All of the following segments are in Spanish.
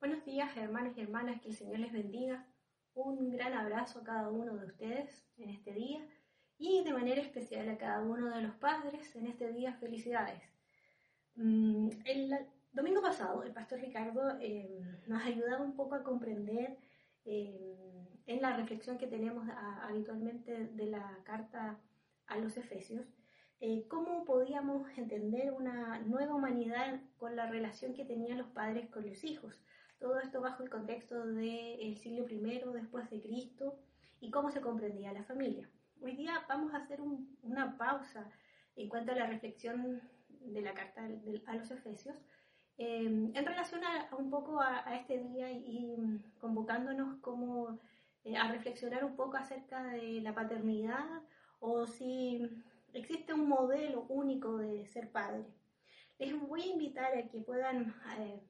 Buenos días, hermanos y hermanas, que el Señor les bendiga. Un gran abrazo a cada uno de ustedes en este día y de manera especial a cada uno de los padres en este día. Felicidades. Mm, el domingo pasado, el pastor Ricardo eh, nos ha ayudado un poco a comprender eh, en la reflexión que tenemos habitualmente de la carta a los Efesios, eh, cómo podíamos entender una nueva humanidad con la relación que tenían los padres con los hijos. Todo esto bajo el contexto del siglo I después de Cristo y cómo se comprendía la familia. Hoy día vamos a hacer una pausa en cuanto a la reflexión de la carta a los Efesios eh, en relación a, un poco a, este día y, convocándonos como eh, a reflexionar un poco acerca de la paternidad o si existe un modelo único de ser padre. Les voy a invitar a que puedan eh,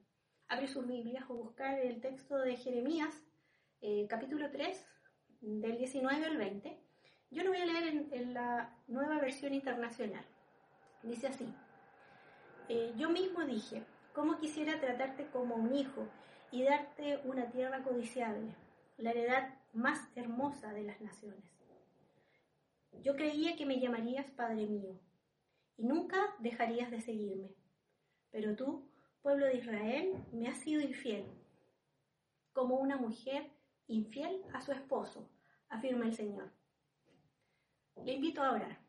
abrir sus Biblias o buscar el texto de Jeremías, eh, capítulo 3, del 19 al 20. Yo lo voy a leer en, la nueva versión internacional. Dice así, eh, yo mismo dije, ¿cómo quisiera tratarte como un hijo y darte una tierra codiciable, la heredad más hermosa de las naciones? Yo creía que me llamarías Padre mío y nunca dejarías de seguirme, pero tú pueblo de Israel, me ha sido infiel, como una mujer infiel a su esposo, afirma el Señor. Le invito a orar.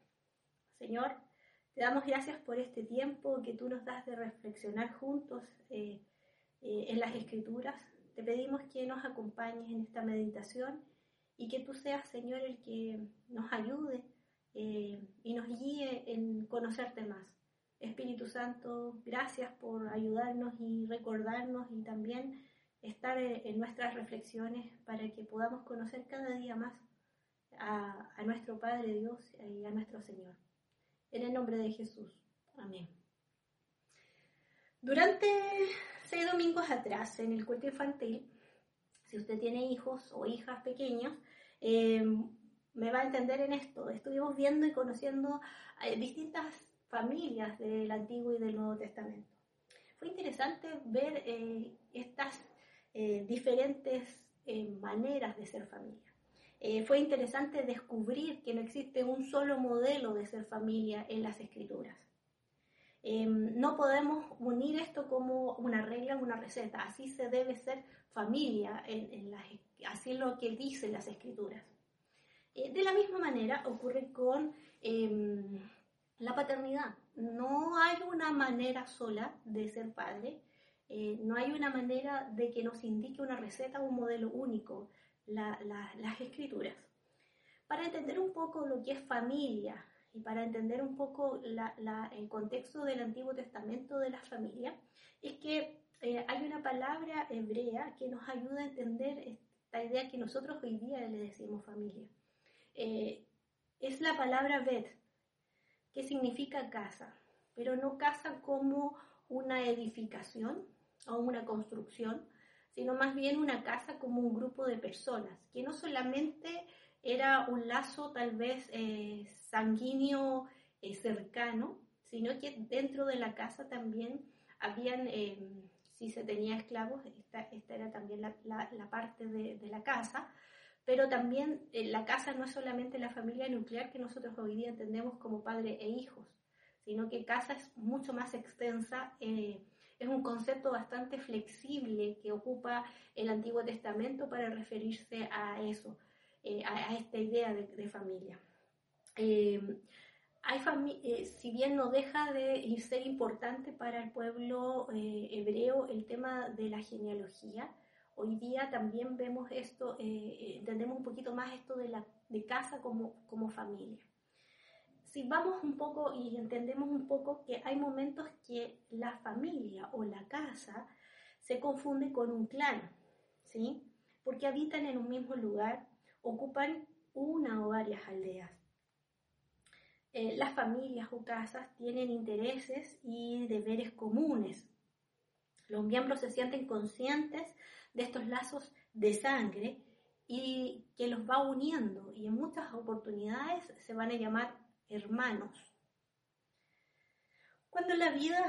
Señor, te damos gracias por este tiempo que tú nos das de reflexionar juntos eh, eh, en las escrituras. Te pedimos que nos acompañes en esta meditación y que tú seas, Señor, el que nos ayude eh, y nos guíe en conocerte más. Espíritu Santo, gracias por ayudarnos y recordarnos y también estar en nuestras reflexiones para que podamos conocer cada día más a, nuestro Padre Dios y a nuestro Señor. En el nombre de Jesús. Amén. Durante seis domingos atrás, en el culto infantil, si usted tiene hijos o hijas pequeños, eh, me va a entender en esto. Estuvimos viendo y conociendo eh, distintas familias del Antiguo y del Nuevo Testamento. Fue interesante ver eh, estas eh, diferentes eh, maneras de ser familia. fue interesante descubrir que no existe un solo modelo de ser familia en las escrituras. no podemos unir esto como una regla, una receta. Así se debe ser familia, en, así es lo que dicen las escrituras. de la misma manera ocurre con em, la paternidad. No hay una manera sola de ser padre, eh, no hay una manera de que nos indique una receta o un modelo único, las escrituras. Para entender un poco lo que es familia y para entender un poco el contexto del Antiguo Testamento de la familia, es que eh, hay una palabra hebrea que nos ayuda a entender esta idea que nosotros hoy día le decimos familia. Eh, es la palabra bet, que significa casa, pero no casa como una edificación o una construcción, sino más bien una casa como un grupo de personas, que no solamente era un lazo tal vez eh, sanguíneo eh, cercano, sino que dentro de la casa también habían, eh, si se tenía esclavos, esta, era también la, parte de, de, la casa, pero también eh, la casa no es solamente la familia nuclear que nosotros hoy día entendemos como padre e hijos, sino que casa es mucho más extensa, eh, es un concepto bastante flexible que ocupa el Antiguo Testamento para referirse a eso, eh, a, esta idea de, familia. hay si bien no deja de ser importante para el pueblo hebreo el tema de la genealogía, Hoy día también vemos esto, eh, eh, entendemos un poquito más esto de, la, de casa como, como familia. Si vamos un poco y entendemos un poco que hay momentos que la familia o la casa se confunde con un clan, ¿sí? Porque habitan en un mismo lugar, ocupan una o varias aldeas. Eh, las familias o casas tienen intereses y deberes comunes. Los miembros se sienten conscientes de estos lazos de sangre y que los va uniendo y en muchas oportunidades se van a llamar hermanos. Cuando la vida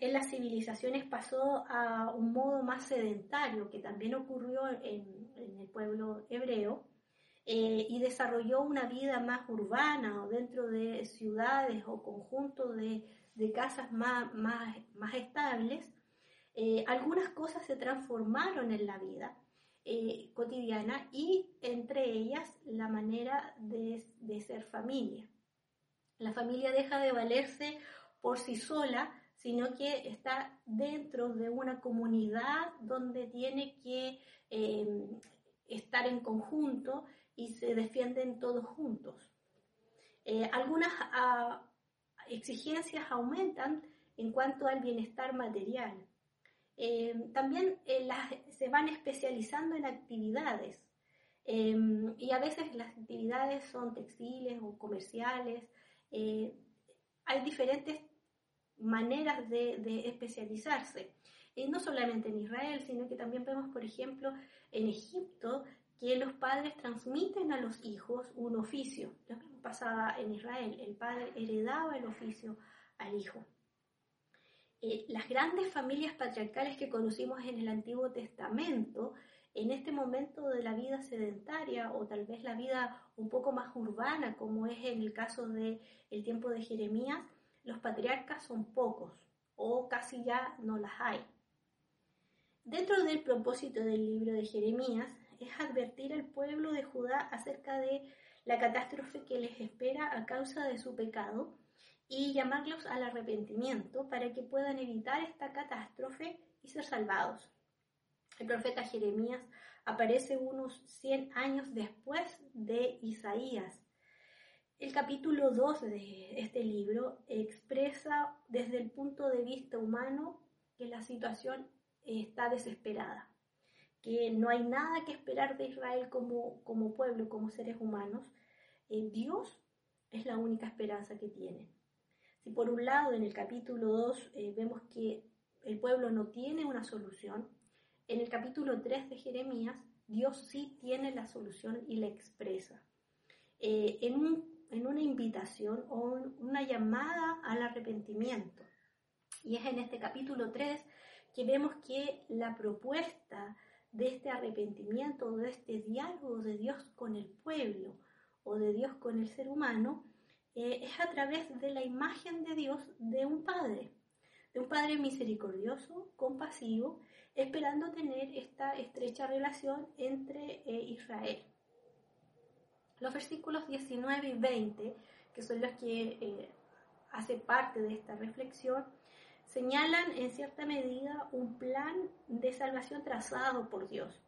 en las civilizaciones pasó a un modo más sedentario que también ocurrió en, el pueblo hebreo eh, y desarrolló una vida más urbana o dentro de ciudades o conjuntos de, casas más, más, más estables, eh, algunas cosas se transformaron en la vida eh, cotidiana y entre ellas la manera de, ser familia. La familia deja de valerse por sí sola, sino que está dentro de una comunidad donde tiene que eh, estar en conjunto y se defienden todos juntos. Eh, algunas ah, exigencias aumentan en cuanto al bienestar material. Eh, también se van especializando en actividades y a veces las actividades son textiles o comerciales. hay diferentes maneras de, especializarse. Y no solamente en Israel, sino que también vemos, por ejemplo, en Egipto, que los padres transmiten a los hijos un oficio. Lo mismo pasaba en Israel, el padre heredaba el oficio al hijo. Eh, las grandes familias patriarcales que conocimos en el Antiguo Testamento, en este momento de la vida sedentaria o tal vez la vida un poco más urbana, como es en el caso del el tiempo de Jeremías, los patriarcas son pocos o casi ya no las hay. Dentro del propósito del libro de Jeremías es advertir al pueblo de Judá acerca de la catástrofe que les espera a causa de su pecado y llamarlos al arrepentimiento para que puedan evitar esta catástrofe y ser salvados. El profeta Jeremías aparece unos 100 años después de Isaías el capítulo 2 de este libro expresa desde el punto de vista humano que la situación está desesperada, que no hay nada que esperar de Israel como, como pueblo, como seres humanos. Eh, Dios es la única esperanza que tienen. Si por un lado en el capítulo 2 eh, vemos que el pueblo no tiene una solución, en el capítulo 3 de Jeremías Dios sí tiene la solución y la expresa. Eh, en un en una invitación o una llamada al arrepentimiento. Y es en este capítulo 3 que vemos que la propuesta de este arrepentimiento, de este diálogo de Dios con el pueblo o de Dios con el ser humano, es a través de la imagen de Dios de un Padre, de un Padre misericordioso, compasivo, esperando tener esta estrecha relación entre eh, Israel. Los versículos 19 y 20, que son los que eh, hacen parte de esta reflexión, señalan en cierta medida un plan de salvación trazado por Dios,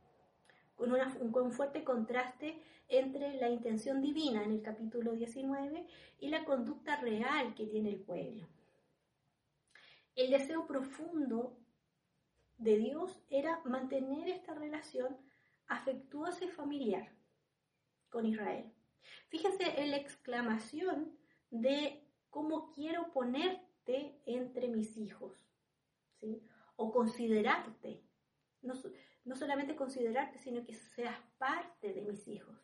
con, un fuerte contraste entre la intención divina en el capítulo 19 y la conducta real que tiene el pueblo. El deseo profundo de Dios era mantener esta relación afectuosa y familiar con Israel. Fíjense en la exclamación de cómo quiero ponerte entre mis hijos, ¿sí? O considerarte. No, solamente considerarte, sino que seas parte de mis hijos.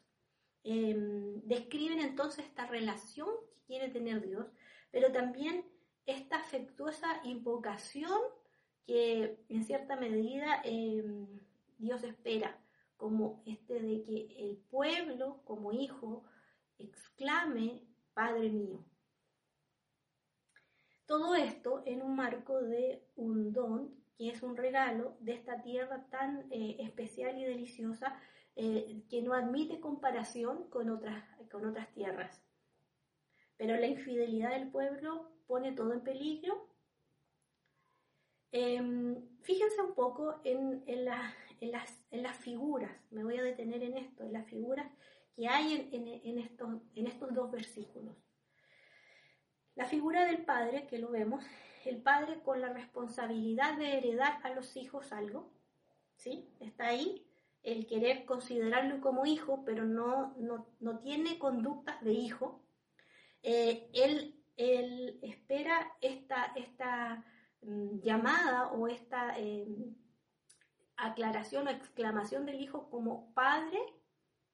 Em, describen entonces esta relación que quiere tener Dios, pero también esta afectuosa invocación que en cierta medida em, Dios espera como este de que el pueblo como hijo exclame, Padre mío. Todo esto en un marco de un don, que es un regalo de esta tierra tan eh, especial y deliciosa eh, que no admite comparación con otras, con otras tierras. Pero la infidelidad del pueblo pone todo en peligro. Em, fíjense un poco en, en, en las, en las figuras, me voy a detener en esto, en las figuras que hay en, estos, en estos dos versículos. La figura del padre, que lo vemos, el padre con la responsabilidad de heredar a los hijos algo, ¿sí? Está ahí el querer considerarlo como hijo, pero no, no, tiene conductas de hijo. Eh, él, él, espera esta, esta mm, llamada o esta em, aclaración o exclamación del hijo como padre,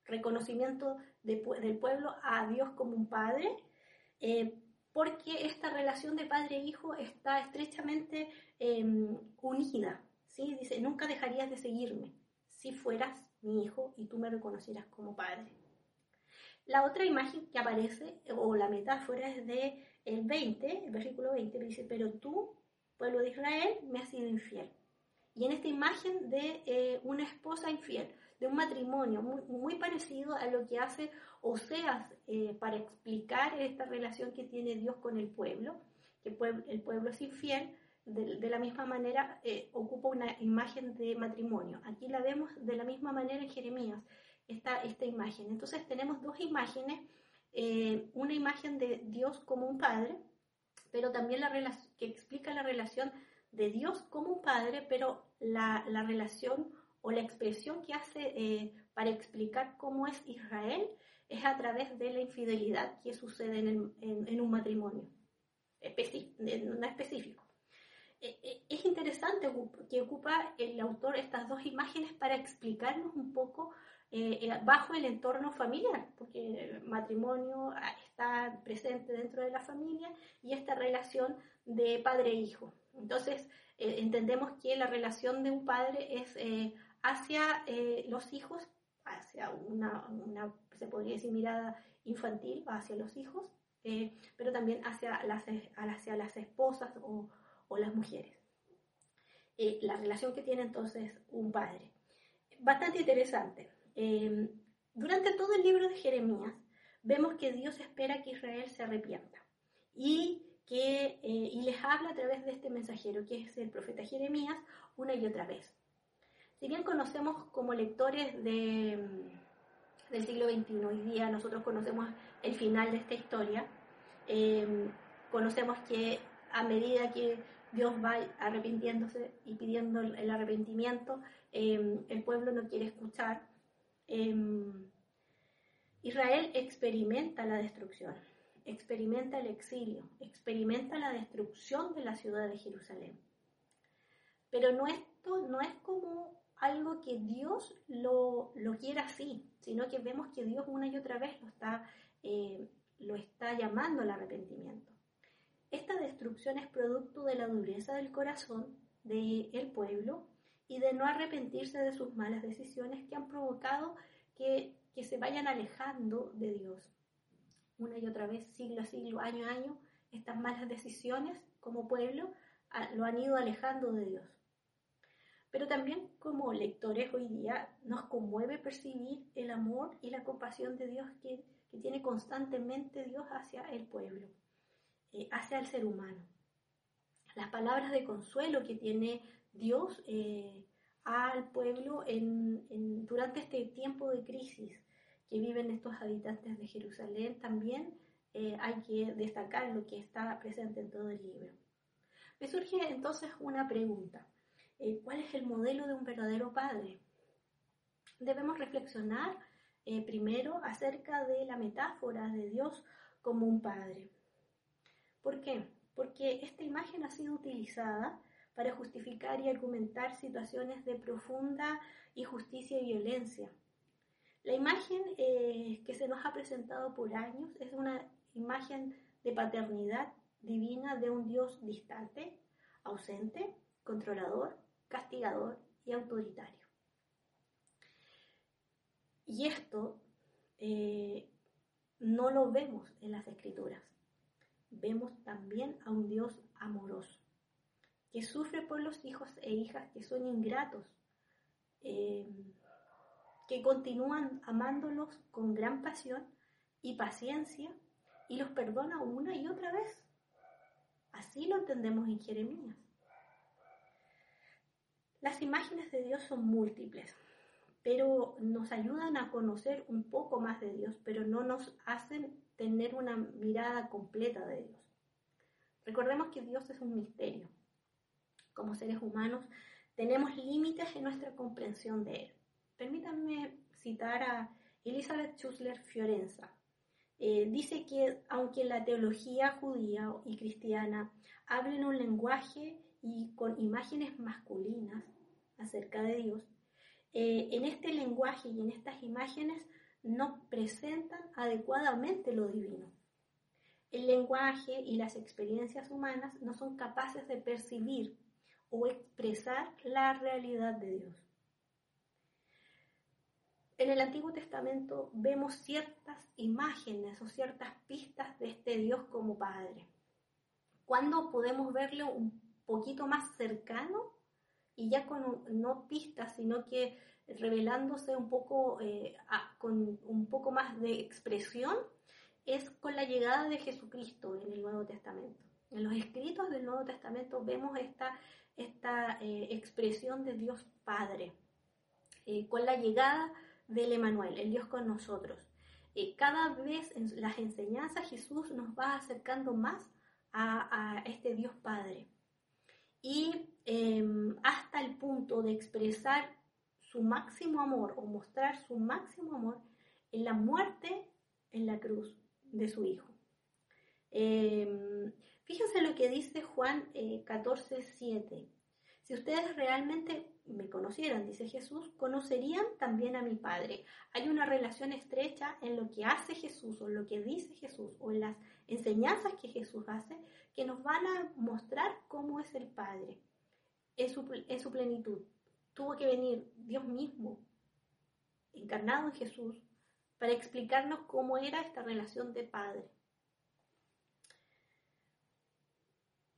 reconocimiento del pueblo a Dios como un padre, eh, porque esta relación de padre e hijo está estrechamente em, unida, ¿sí? Dice, nunca dejarías de seguirme si fueras mi hijo y tú me reconocieras como padre. La otra imagen que aparece, o la metáfora, es de el 20, el versículo 20, dice, pero tú, pueblo de Israel, me has sido infiel. Y en esta imagen de eh, una esposa infiel, de un matrimonio muy, parecido a lo que hace Oseas eh, para explicar esta relación que tiene Dios con el pueblo, que el pueblo, es infiel, de, la misma manera eh, ocupa una imagen de matrimonio. Aquí la vemos de la misma manera en Jeremías, esta, esta imagen. Entonces tenemos dos imágenes, eh, una imagen de Dios como un padre, pero también la que explica la relación de Dios como un padre, pero la, la relación o la expresión que hace eh, para explicar cómo es Israel es a través de la infidelidad que sucede en, un matrimonio, no específico. Eh, eh, es interesante que ocupa el autor estas dos imágenes para explicarnos un poco bajo el entorno familiar, porque el matrimonio ah, está presente dentro de la familia y esta relación de padre-hijo. e Entonces, entendemos que la relación de un padre es hacia eh, los hijos, hacia una, se podría decir, mirada infantil hacia los hijos, eh, pero también hacia las, hacia las esposas o, las mujeres. Eh, la relación que tiene entonces un padre. Bastante interesante. durante todo el libro de Jeremías vemos que Dios espera que Israel se arrepienta y que y les habla a través de este mensajero que es el profeta Jeremías una y otra vez. Si bien conocemos como lectores de, del siglo XXI, hoy día nosotros conocemos el final de esta historia, em, conocemos que a medida que Dios va arrepintiéndose y pidiendo el arrepentimiento, em, el pueblo no quiere escuchar. Em, Israel experimenta la destrucción, experimenta el exilio, experimenta la destrucción de la ciudad de Jerusalén. Pero no esto no es como algo que Dios lo, lo quiera así, sino que vemos que Dios una y otra vez lo está, eh, lo está llamando al arrepentimiento. Esta destrucción es producto de la dureza del corazón del pueblo y de no arrepentirse de sus malas decisiones que han provocado que, que se vayan alejando de Dios. Una y otra vez, siglo a siglo, año a año, estas malas decisiones como pueblo lo han ido alejando de Dios. Pero también como lectores hoy día nos conmueve percibir el amor y la compasión de Dios que, tiene constantemente Dios hacia el pueblo, eh, hacia el ser humano. Las palabras de consuelo que tiene Dios eh, al pueblo en, durante este tiempo de crisis que viven estos habitantes de Jerusalén también eh, hay que destacar lo que está presente en todo el libro. Me surge entonces una pregunta. Eh, cuál es el modelo de un verdadero padre. Debemos reflexionar eh, primero acerca de la metáfora de Dios como un padre. ¿Por qué? Porque esta imagen ha sido utilizada para justificar y argumentar situaciones de profunda injusticia y violencia. La imagen eh, que se nos ha presentado por años es una imagen de paternidad divina de un Dios distante, ausente, controlador, castigador y autoritario. Y esto eh, no lo vemos en las escrituras. Vemos también a un Dios amoroso, que sufre por los hijos e hijas que son ingratos, eh, que continúan amándolos con gran pasión y paciencia y los perdona una y otra vez. Así lo entendemos en Jeremías. Las imágenes de Dios son múltiples, pero nos ayudan a conocer un poco más de Dios, pero no nos hacen tener una mirada completa de Dios. Recordemos que Dios es un misterio. Como seres humanos tenemos límites en nuestra comprensión de Él. Permítanme citar a Elizabeth Schussler Fiorenza. Eh, dice que aunque la teología judía y cristiana hablen un lenguaje y con imágenes masculinas, acerca de Dios, eh, en este lenguaje y en estas imágenes no presentan adecuadamente lo divino. El lenguaje y las experiencias humanas no son capaces de percibir o expresar la realidad de Dios. En el Antiguo Testamento vemos ciertas imágenes o ciertas pistas de este Dios como Padre. ¿Cuándo podemos verlo un poquito más cercano y ya con no pistas, sino que revelándose un poco eh, con un poco más de expresión, es con la llegada de Jesucristo en el Nuevo Testamento. En los escritos del Nuevo Testamento vemos esta, esta eh, expresión de Dios Padre, eh, con la llegada del Emanuel, el Dios con nosotros. cada vez en las enseñanzas Jesús nos va acercando más a, este Dios Padre. Y em, hasta el punto de expresar su máximo amor o mostrar su máximo amor en la muerte en la cruz de su Hijo. Em, fíjense lo que dice Juan 14, eh, 7. Si ustedes realmente me conocieran, dice Jesús, conocerían también a mi Padre. Hay una relación estrecha en lo que hace Jesús o en lo que dice Jesús o en las enseñanzas que Jesús hace que nos van a mostrar cómo es el Padre en su, en su plenitud. Tuvo que venir Dios mismo, encarnado en Jesús, para explicarnos cómo era esta relación de Padre.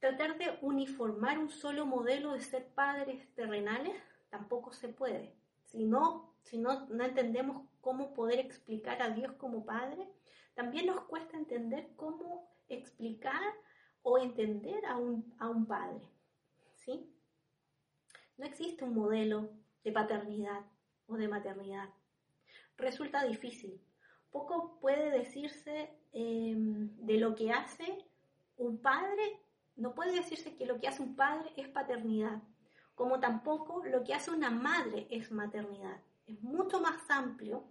Tratar de uniformar un solo modelo de ser padres terrenales tampoco se puede. Si no, si no, no entendemos cómo poder explicar a Dios como Padre, también nos cuesta entender cómo explicar o entender a un, a un padre. ¿sí? No existe un modelo de paternidad o de maternidad. Resulta difícil. Poco puede decirse em, de lo que hace un padre, no puede decirse que lo que hace un padre es paternidad, como tampoco lo que hace una madre es maternidad. Es mucho más amplio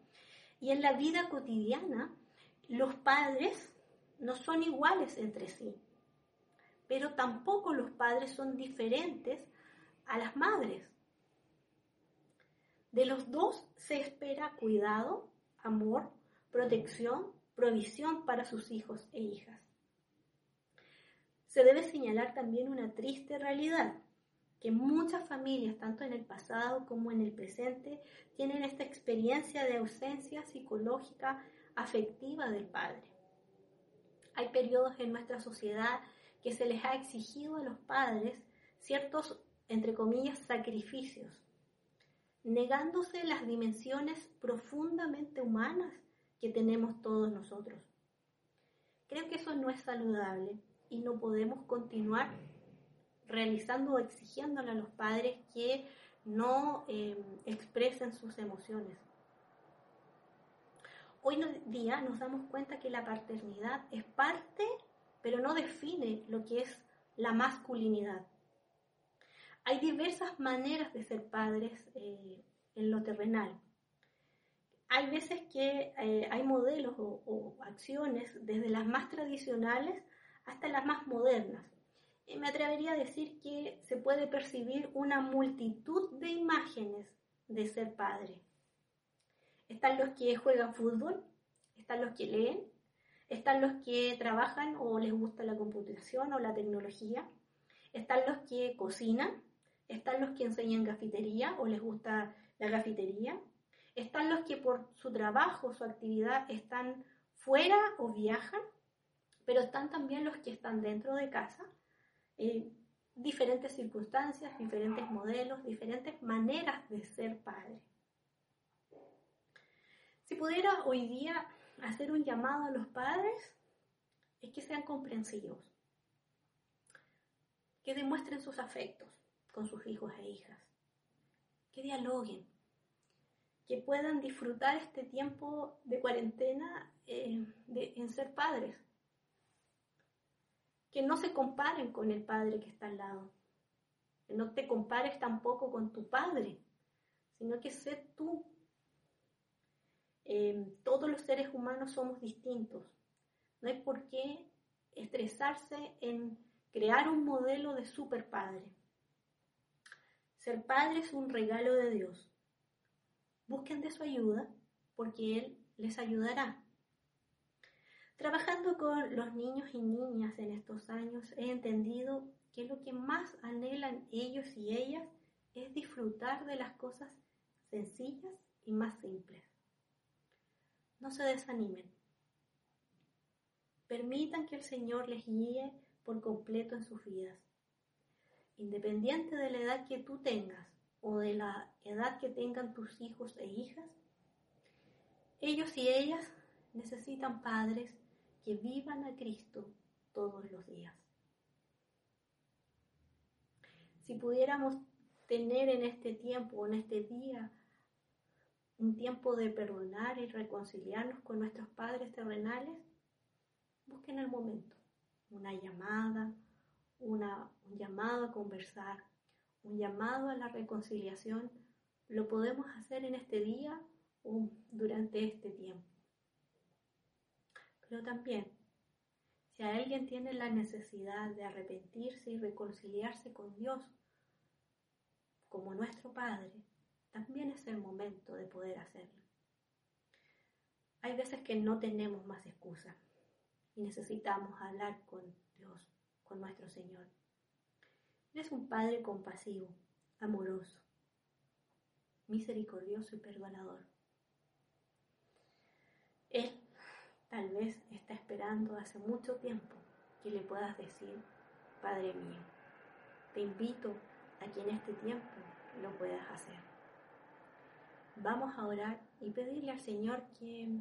y en la vida cotidiana los padres no son iguales entre sí, pero tampoco los padres son diferentes a las madres. De los dos se espera cuidado, amor, protección, provisión para sus hijos e hijas. Se debe señalar también una triste realidad, que muchas familias, tanto en el pasado como en el presente, tienen esta experiencia de ausencia psicológica afectiva del padre. Hay periodos en nuestra sociedad que se les ha exigido a los padres ciertos, entre comillas, sacrificios, negándose las dimensiones profundamente humanas que tenemos todos nosotros. Creo que eso no es saludable y no podemos continuar realizando o exigiéndole a los padres que no eh, expresen sus emociones. Hoy día nos damos cuenta que la paternidad es parte, pero no define lo que es la masculinidad. Hay diversas maneras de ser padres eh, en lo terrenal. Hay veces que eh, hay modelos o, acciones desde las más tradicionales hasta las más modernas. Y me atrevería a decir que se puede percibir una multitud de imágenes de ser padre. Están los que juegan fútbol, están los que leen, están los que trabajan o les gusta la computación o la tecnología, están los que cocinan, están los que enseñan gafitería o les gusta la gafitería, están los que por su trabajo, su actividad están fuera o viajan, pero están también los que están dentro de casa, eh, diferentes circunstancias, diferentes modelos, diferentes maneras de ser padre. Si pudiera hoy día hacer un llamado a los padres, es que sean comprensivos, que demuestren sus afectos con sus hijos e hijas, que dialoguen, que puedan disfrutar este tiempo de cuarentena eh, en ser padres, que no se comparen con el padre que está al lado, que no te compares tampoco con tu padre, sino que sé tú Em, todos los seres humanos somos distintos. No hay por qué estresarse en crear un modelo de super padre. Ser padre es un regalo de Dios. Busquen de su ayuda porque Él les ayudará. Trabajando con los niños y niñas en estos años he entendido que lo que más anhelan ellos y ellas es disfrutar de las cosas sencillas y más simples. No se desanimen. Permitan que el Señor les guíe por completo en sus vidas. Independiente de la edad que tú tengas o de la edad que tengan tus hijos e hijas, ellos y ellas necesitan padres que vivan a Cristo todos los días. Si pudiéramos tener en este tiempo, en este día, un tiempo de perdonar y reconciliarnos con nuestros padres terrenales, busquen el momento, una llamada, una, un llamado a conversar, un llamado a la reconciliación, lo podemos hacer en este día o durante este tiempo. Pero también, si alguien tiene la necesidad de arrepentirse y reconciliarse con Dios como nuestro Padre, también es el momento de poder hacerlo. Hay veces que no tenemos más excusa y necesitamos hablar con Dios, con nuestro Señor. Él es un Padre compasivo, amoroso, misericordioso y perdonador. Él tal vez está esperando hace mucho tiempo que le puedas decir, Padre mío, te invito a que en este tiempo lo puedas hacer. Vamos a orar y pedirle al Señor que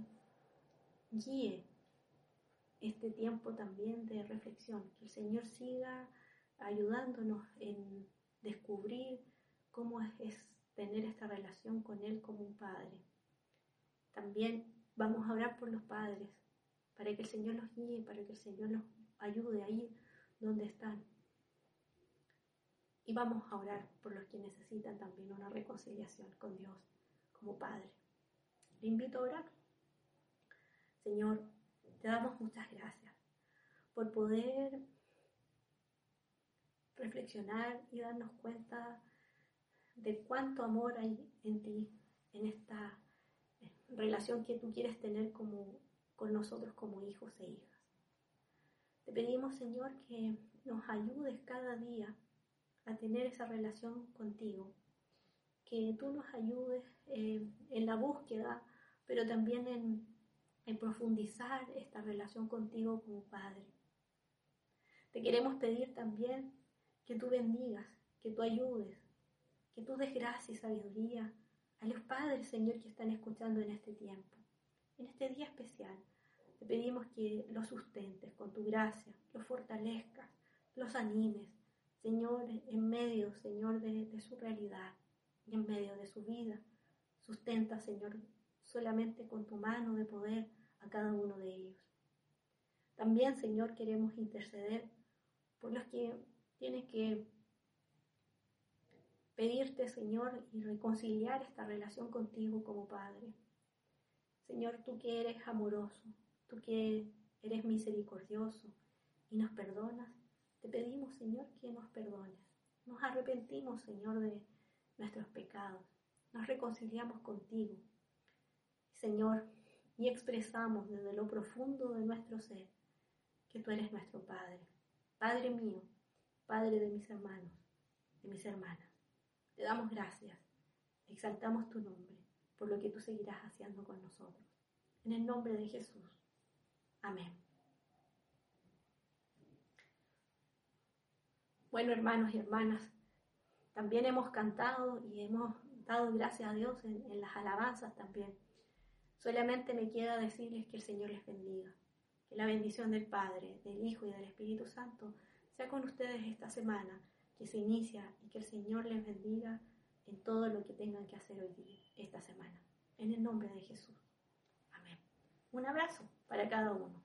guíe este tiempo también de reflexión, que el Señor siga ayudándonos en descubrir cómo es tener esta relación con Él como un Padre. También vamos a orar por los padres, para que el Señor los guíe, para que el Señor los ayude ahí donde están. Y vamos a orar por los que necesitan también una reconciliación con Dios como Padre. Le invito a orar. Señor, te damos muchas gracias por poder reflexionar y darnos cuenta de cuánto amor hay en ti, en esta relación que tú quieres tener como, con nosotros como hijos e hijas. Te pedimos, Señor, que nos ayudes cada día a tener esa relación contigo, que tú nos ayudes en la búsqueda, pero también en, en profundizar esta relación contigo como Padre. Te queremos pedir también que tú bendigas, que tú ayudes, que tú des gracia y sabiduría a los padres, Señor, que están escuchando en este tiempo, en este día especial. Te pedimos que los sustentes con tu gracia, los fortalezcas, los animes, Señor, en medio, Señor, de, su realidad y en medio de su vida. Sustenta, Señor, solamente con tu mano de poder a cada uno de ellos. También, Señor, queremos interceder por los que tienen que pedirte, Señor, y reconciliar esta relación contigo como Padre. Señor, tú que eres amoroso, tú que eres misericordioso y nos perdonas, te pedimos, Señor, que nos perdones. Nos arrepentimos, Señor, de nuestros pecados. Nos reconciliamos contigo. Señor, y expresamos desde lo profundo de nuestro ser que tú eres nuestro Padre. Padre mío, Padre de mis hermanos, de mis hermanas. Te damos gracias, exaltamos tu nombre por lo que tú seguirás haciendo con nosotros. En el nombre de Jesús. Amén. Bueno, hermanos y hermanas, también hemos cantado y hemos dado gracias a Dios en, en, las alabanzas también. Solamente me queda decirles que el Señor les bendiga, que la bendición del Padre, del Hijo y del Espíritu Santo sea con ustedes esta semana que se inicia y que el Señor les bendiga en todo lo que tengan que hacer hoy día, esta semana. En el nombre de Jesús. Amén. Un abrazo para cada uno.